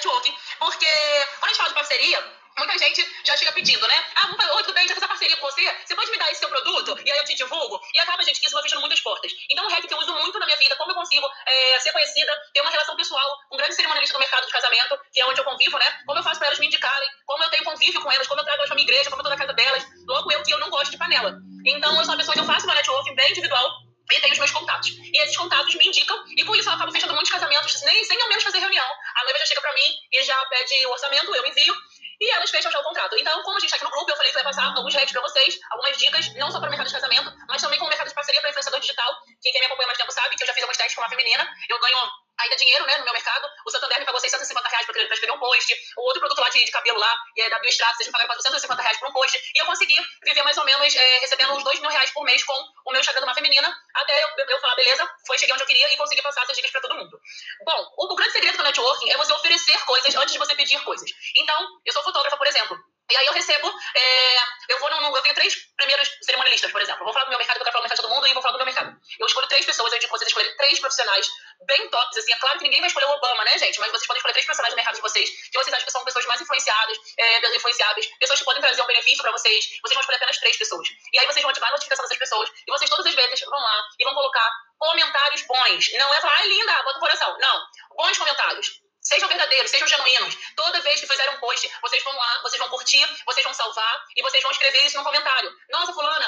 networking, porque quando a gente fala de parceria, Muita gente já chega pedindo, né? Ah, vamos fazer, oi, tudo bem, já fiz essa parceria com você, você pode me dar esse seu produto? E aí eu te divulgo. E acaba, gente, que isso vai fechando muitas portas. Então, o REC que eu uso muito na minha vida, como eu consigo é, ser conhecida, ter uma relação pessoal um grande cerimonialista do mercado de casamento, que é onde eu convivo, né? Como eu faço para elas me indicarem, como eu tenho convívio com elas, como eu trago elas pra minha igreja, como eu tô na casa delas. Logo, eu que eu não gosto de panela. Então, eu sou uma pessoa que eu faço uma networking bem individual, e tenho os meus contatos. E esses contatos me indicam, e com isso eu acabo fechando muitos casamentos, nem, sem ao menos fazer reunião. A noiva já chega pra mim e já pede o orçamento, eu envio, e elas fecham já o contrato. Então, como a gente está aqui no grupo, eu falei que vai passar alguns hacks para vocês, algumas dicas, não só para o mercado de casamento, mas também com o mercado de parceria para influenciador digital. Quem, quem me acompanha mais tempo sabe que eu já fiz alguns testes com uma feminina. Eu ganho ainda dinheiro né, no meu mercado. O Santander me pagou 650 reais para escrever um post. O outro produto lá de, de cabelo lá, é da Biostrato, vocês me pagaram 450 reais por um post. E eu consegui viver mais ou menos é, recebendo uns 2 mil reais por mês com o meu Instagram de uma feminina, até eu, eu, falar, beleza, foi, cheguei onde eu queria e consegui passar essas dicas para todo mundo. Bom, o, o grande segredo do networking é você oferecer coisas antes de você pedir coisas. Então, eu sou fotógrafa, por exemplo. E aí eu recebo, é, eu vou no, eu tenho três primeiros cerimonialistas, por exemplo. Eu vou falar do meu mercado, eu quero falar do mercado de todo mundo e vou falar do meu mercado. Eu escolho três pessoas, eu indico vocês escolherem três profissionais bem tops, assim. É claro que ninguém vai escolher o Obama, né, gente? Mas vocês podem escolher três profissionais do mercado de vocês, que vocês acham que são pessoas mais influenciadas, é, influenciáveis, pessoas que podem trazer um benefício pra vocês. Vocês vão escolher apenas três pessoas. E aí vocês vão ativar a notificação dessas pessoas e vocês todas as vezes vão lá e vão colocar comentários bons. Não é falar, ai, linda, bota o coração. Não. Bons comentários Sejam verdadeiros, sejam genuínos. Toda vez que fizerem um post, vocês vão lá, vocês vão curtir, vocês vão salvar e vocês vão escrever isso no comentário. Nossa, amei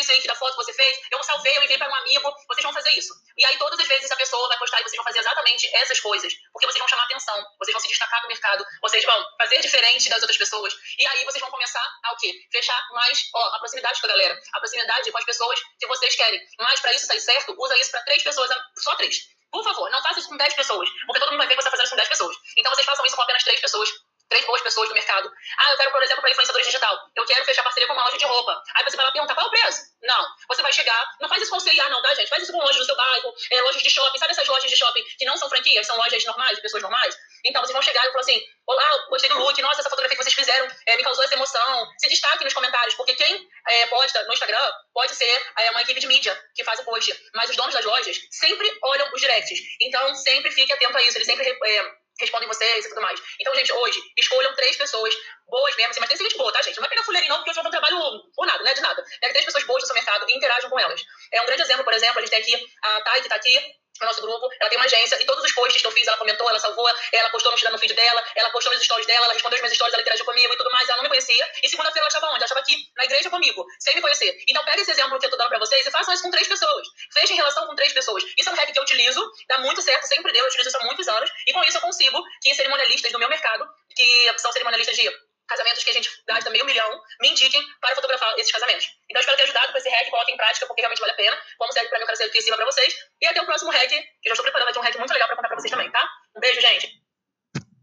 isso, aí da foto que você fez. Eu salvei, eu enviei para um amigo. Vocês vão fazer isso. E aí, todas as vezes, a pessoa vai postar e vocês vão fazer exatamente essas coisas. Porque vocês vão chamar atenção, vocês vão se destacar no mercado, vocês vão fazer diferente das outras pessoas. E aí, vocês vão começar a o quê? Fechar mais, ó, a proximidade com a galera. A proximidade com as pessoas que vocês querem. Mas, para isso sair certo, usa isso para três pessoas, só três. Por favor, não faça isso com 10 pessoas, porque todo mundo vai ver que você está fazendo isso com 10 pessoas. Então vocês façam isso com apenas 3 pessoas, três boas pessoas do mercado. Ah, eu quero, por exemplo, para influenciadores digital. Eu quero fechar parceria com uma loja de roupa. Aí você vai lá perguntar qual é o preço. Não. Você vai chegar, não faz isso com CIA, não, tá, gente? Faz isso com lojas do seu bairro, é, lojas de shopping. Sabe essas lojas de shopping que não são franquias, são lojas normais, de pessoas normais? Então vocês vão chegar e falar assim: Olá, gostei do look, nossa, essa fotografia que vocês fizeram é, me causou essa emoção. Se destaque nos comentários, porque quem é, posta no Instagram pode ser é, uma equipe de mídia que faz o post. Mas os donos das lojas sempre olham os directs. Então sempre fique atento a isso. Eles sempre é, respondem vocês e tudo mais. Então, gente, hoje, escolham três pessoas boas mesmo, assim, mas tem gente boa, tá, gente? Não vai pegar fuleirinho não, porque eu já um trabalho por nada, né? De nada. Pega três pessoas boas do seu mercado e interajam com elas. É um grande exemplo, por exemplo, a gente tem aqui a Thay, que tá aqui, no nosso grupo, ela tem uma agência e todos os posts que eu fiz, ela comentou, ela salvou, ela postou no, no feed dela, ela postou nos stories dela, ela respondeu os meus stories, ela interagiu comigo e tudo mais, ela não me conhecia. E segunda-feira ela estava onde? Ela estava aqui, na igreja comigo, sem me conhecer. Então pega esse exemplo que eu tô dando pra vocês e façam isso com três pessoas. Fechem relação com três pessoas. Isso é um hack que eu utilizo, dá muito certo, sempre deu, eu utilizo isso há muitos anos, e com isso eu consigo que cerimonialistas do meu mercado, que são cerimonialistas de casamentos que a gente gasta meio milhão, me indiquem para fotografar esses casamentos. Então, espero ter ajudado com esse hack, coloquem em prática, porque realmente vale a pena. Como serve para mim, eu quero ser cima para vocês. E até o próximo hack, que eu já estou preparando aqui um hack muito legal para contar para vocês também, tá? Um beijo, gente!